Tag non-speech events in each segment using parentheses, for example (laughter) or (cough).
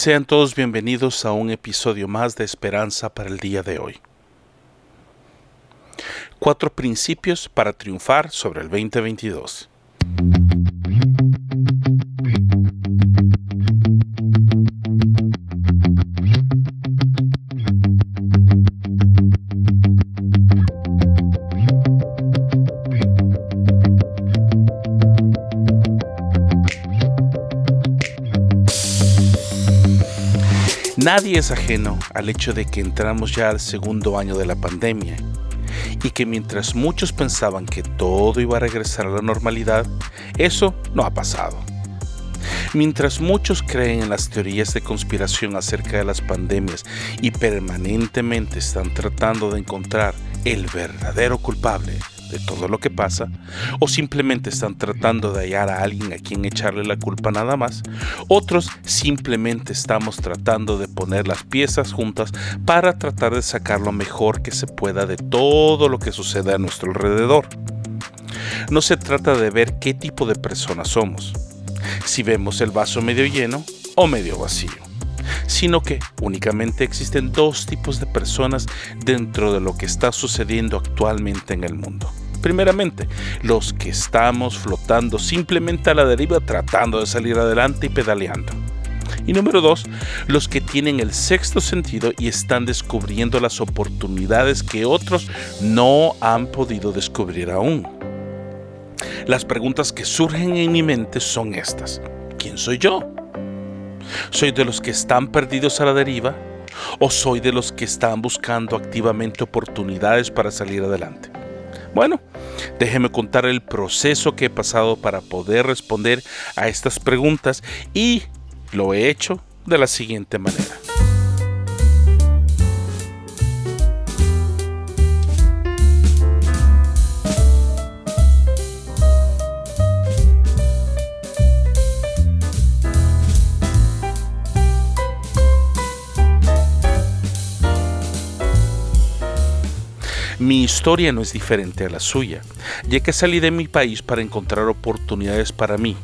Sean todos bienvenidos a un episodio más de Esperanza para el día de hoy. Cuatro principios para triunfar sobre el 2022. Nadie es ajeno al hecho de que entramos ya al segundo año de la pandemia y que mientras muchos pensaban que todo iba a regresar a la normalidad, eso no ha pasado. Mientras muchos creen en las teorías de conspiración acerca de las pandemias y permanentemente están tratando de encontrar el verdadero culpable, de todo lo que pasa, o simplemente están tratando de hallar a alguien a quien echarle la culpa nada más, otros simplemente estamos tratando de poner las piezas juntas para tratar de sacar lo mejor que se pueda de todo lo que sucede a nuestro alrededor. No se trata de ver qué tipo de personas somos, si vemos el vaso medio lleno o medio vacío sino que únicamente existen dos tipos de personas dentro de lo que está sucediendo actualmente en el mundo. Primeramente, los que estamos flotando simplemente a la deriva tratando de salir adelante y pedaleando. Y número dos, los que tienen el sexto sentido y están descubriendo las oportunidades que otros no han podido descubrir aún. Las preguntas que surgen en mi mente son estas. ¿Quién soy yo? ¿Soy de los que están perdidos a la deriva? ¿O soy de los que están buscando activamente oportunidades para salir adelante? Bueno, déjeme contar el proceso que he pasado para poder responder a estas preguntas y lo he hecho de la siguiente manera. Mi historia no es diferente a la suya, ya que salí de mi país para encontrar oportunidades para mí,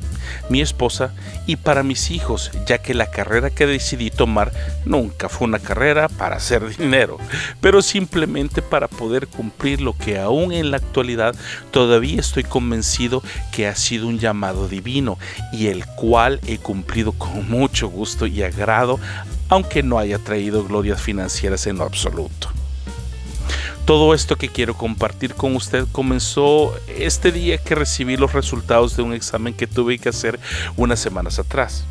mi esposa y para mis hijos, ya que la carrera que decidí tomar nunca fue una carrera para hacer (laughs) dinero, pero simplemente para poder cumplir lo que aún en la actualidad todavía estoy convencido que ha sido un llamado divino y el cual he cumplido con mucho gusto y agrado, aunque no haya traído glorias financieras en lo absoluto. Todo esto que quiero compartir con usted comenzó este día que recibí los resultados de un examen que tuve que hacer unas semanas atrás.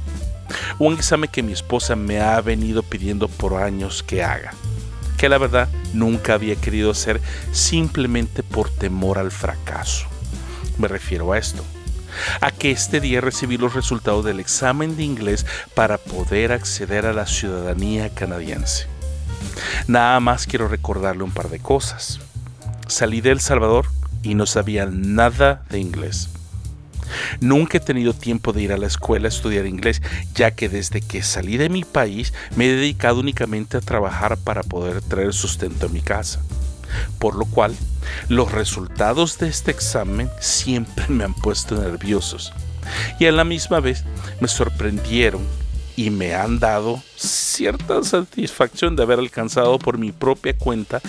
Un examen que mi esposa me ha venido pidiendo por años que haga. Que la verdad nunca había querido hacer simplemente por temor al fracaso. Me refiero a esto. A que este día recibí los resultados del examen de inglés para poder acceder a la ciudadanía canadiense. Nada más quiero recordarle un par de cosas. Salí de El Salvador y no sabía nada de inglés. Nunca he tenido tiempo de ir a la escuela a estudiar inglés, ya que desde que salí de mi país me he dedicado únicamente a trabajar para poder traer sustento a mi casa. Por lo cual, los resultados de este examen siempre me han puesto nerviosos y a la misma vez me sorprendieron y me han dado cierta satisfacción de haber alcanzado por mi propia cuenta,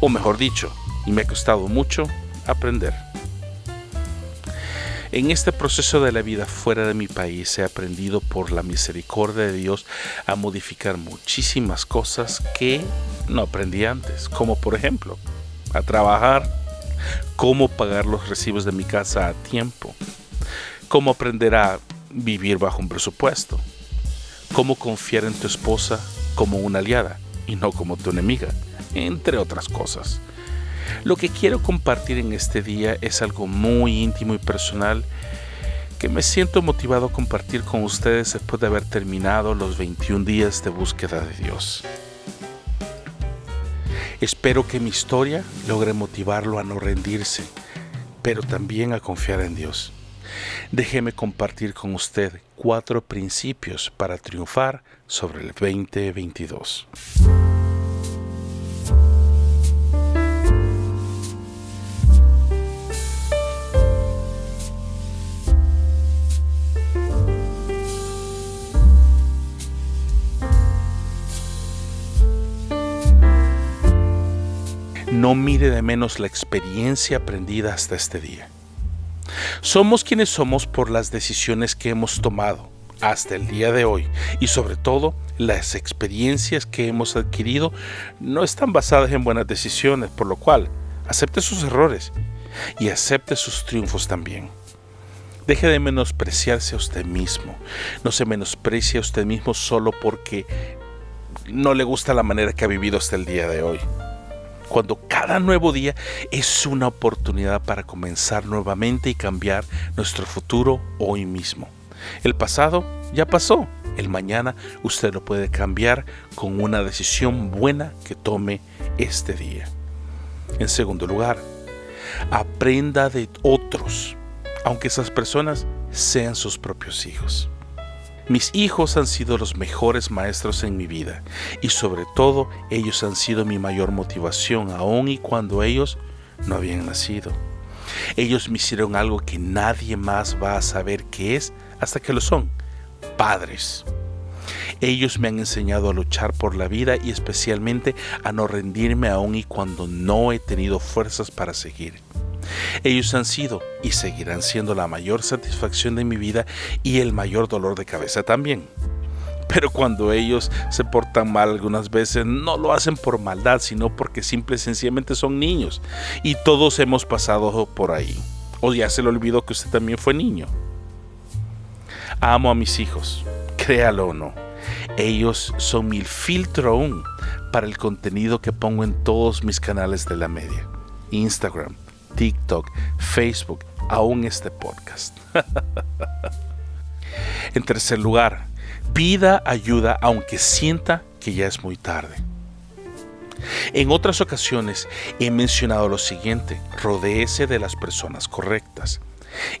o mejor dicho, y me ha costado mucho aprender. En este proceso de la vida fuera de mi país he aprendido por la misericordia de Dios a modificar muchísimas cosas que no aprendí antes, como por ejemplo a trabajar, cómo pagar los recibos de mi casa a tiempo, cómo aprender a vivir bajo un presupuesto, cómo confiar en tu esposa como una aliada y no como tu enemiga, entre otras cosas. Lo que quiero compartir en este día es algo muy íntimo y personal que me siento motivado a compartir con ustedes después de haber terminado los 21 días de búsqueda de Dios. Espero que mi historia logre motivarlo a no rendirse, pero también a confiar en Dios. Déjeme compartir con usted cuatro principios para triunfar sobre el 2022. No mire de menos la experiencia aprendida hasta este día. Somos quienes somos por las decisiones que hemos tomado hasta el día de hoy y sobre todo las experiencias que hemos adquirido no están basadas en buenas decisiones, por lo cual acepte sus errores y acepte sus triunfos también. Deje de menospreciarse a usted mismo. No se menosprecie a usted mismo solo porque no le gusta la manera que ha vivido hasta el día de hoy. Cuando cada nuevo día es una oportunidad para comenzar nuevamente y cambiar nuestro futuro hoy mismo. El pasado ya pasó. El mañana usted lo puede cambiar con una decisión buena que tome este día. En segundo lugar, aprenda de otros, aunque esas personas sean sus propios hijos. Mis hijos han sido los mejores maestros en mi vida y sobre todo ellos han sido mi mayor motivación aun y cuando ellos no habían nacido. Ellos me hicieron algo que nadie más va a saber qué es hasta que lo son, padres. Ellos me han enseñado a luchar por la vida y especialmente a no rendirme aún y cuando no he tenido fuerzas para seguir. Ellos han sido y seguirán siendo la mayor satisfacción de mi vida y el mayor dolor de cabeza también. Pero cuando ellos se portan mal algunas veces, no lo hacen por maldad, sino porque simple y sencillamente son niños. Y todos hemos pasado por ahí. O ya se le olvidó que usted también fue niño. Amo a mis hijos, créalo o no. Ellos son mi filtro aún para el contenido que pongo en todos mis canales de la media. Instagram, TikTok, Facebook, aún este podcast. (laughs) en tercer lugar, pida ayuda aunque sienta que ya es muy tarde. En otras ocasiones he mencionado lo siguiente, rodéese de las personas correctas.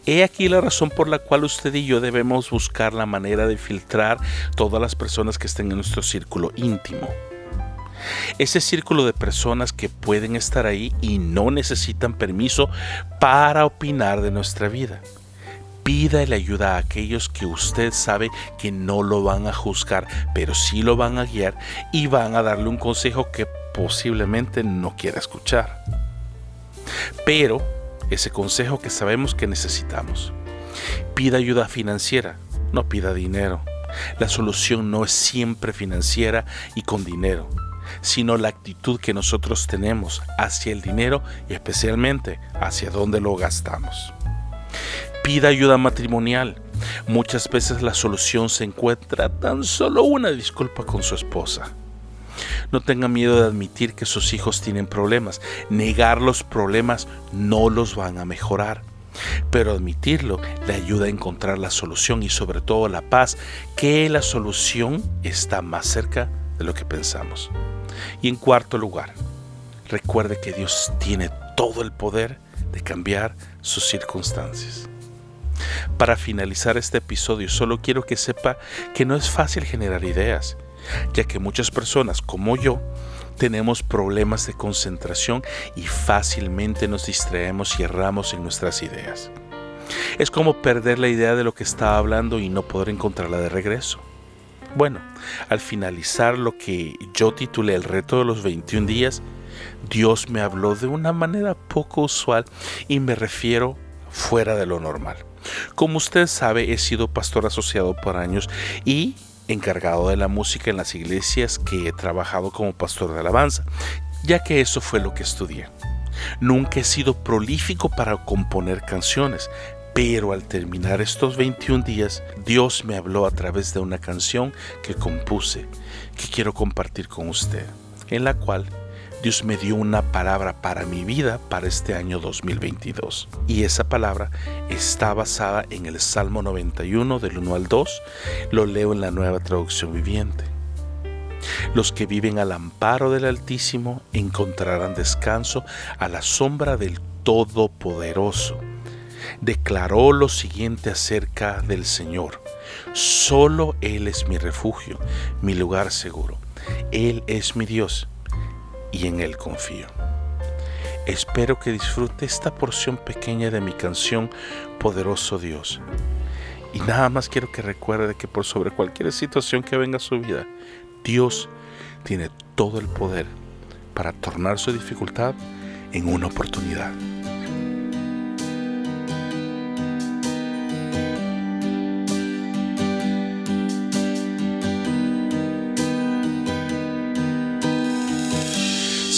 He aquí la razón por la cual usted y yo debemos buscar la manera de filtrar todas las personas que estén en nuestro círculo íntimo. Ese círculo de personas que pueden estar ahí y no necesitan permiso para opinar de nuestra vida. Pídale ayuda a aquellos que usted sabe que no lo van a juzgar, pero sí lo van a guiar y van a darle un consejo que posiblemente no quiera escuchar. Pero ese consejo que sabemos que necesitamos. Pida ayuda financiera, no pida dinero. La solución no es siempre financiera y con dinero sino la actitud que nosotros tenemos hacia el dinero y especialmente hacia dónde lo gastamos. Pida ayuda matrimonial. Muchas veces la solución se encuentra tan solo una disculpa con su esposa. No tenga miedo de admitir que sus hijos tienen problemas. Negar los problemas no los van a mejorar. Pero admitirlo le ayuda a encontrar la solución y sobre todo la paz, que la solución está más cerca de lo que pensamos. Y en cuarto lugar, recuerde que Dios tiene todo el poder de cambiar sus circunstancias. Para finalizar este episodio, solo quiero que sepa que no es fácil generar ideas, ya que muchas personas como yo tenemos problemas de concentración y fácilmente nos distraemos y erramos en nuestras ideas. Es como perder la idea de lo que estaba hablando y no poder encontrarla de regreso. Bueno, al finalizar lo que yo titulé el reto de los 21 días, Dios me habló de una manera poco usual y me refiero fuera de lo normal. Como usted sabe, he sido pastor asociado por años y encargado de la música en las iglesias que he trabajado como pastor de alabanza, ya que eso fue lo que estudié. Nunca he sido prolífico para componer canciones, pero al terminar estos 21 días, Dios me habló a través de una canción que compuse, que quiero compartir con usted, en la cual Dios me dio una palabra para mi vida para este año 2022. Y esa palabra está basada en el Salmo 91 del 1 al 2. Lo leo en la nueva traducción viviente. Los que viven al amparo del Altísimo encontrarán descanso a la sombra del Todopoderoso declaró lo siguiente acerca del Señor. Solo Él es mi refugio, mi lugar seguro. Él es mi Dios y en Él confío. Espero que disfrute esta porción pequeña de mi canción Poderoso Dios. Y nada más quiero que recuerde que por sobre cualquier situación que venga a su vida, Dios tiene todo el poder para tornar su dificultad en una oportunidad.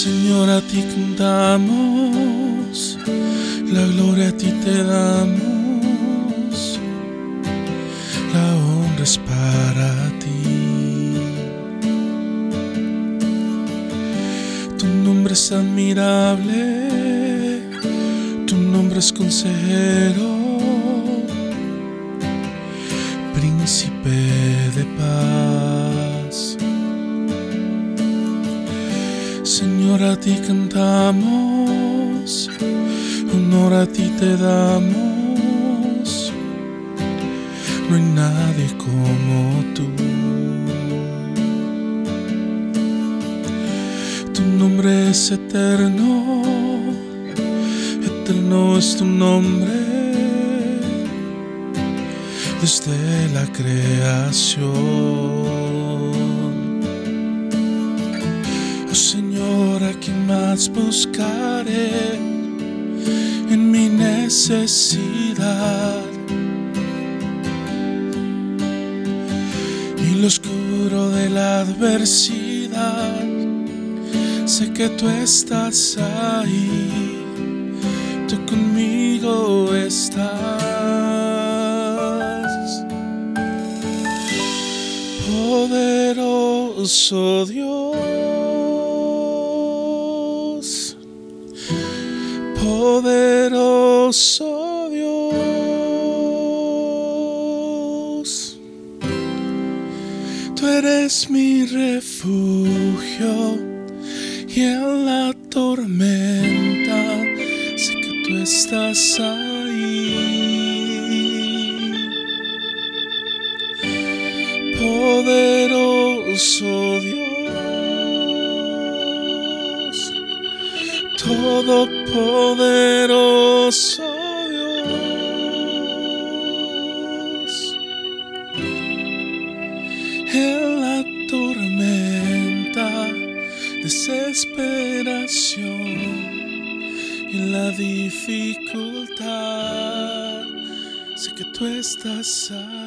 Señor, a ti cantamos, la gloria a ti te damos, la honra es para ti. Tu nombre es admirable, tu nombre es consejero, príncipe de paz. Señor, a ti cantamos, honor a ti te damos. No hay nadie como tú. Tu nombre es eterno, eterno es tu nombre. Desde la creación. Oh buscaré en mi necesidad. Y lo oscuro de la adversidad, sé que tú estás ahí, tú conmigo estás. Poderoso Dios, poderoso Dios, tú eres mi refugio y en la tormenta sé que tú estás ahí. Poderoso Dios, todopoderoso en la tormenta, desesperación, en la dificultad, sé que tú estás ahí.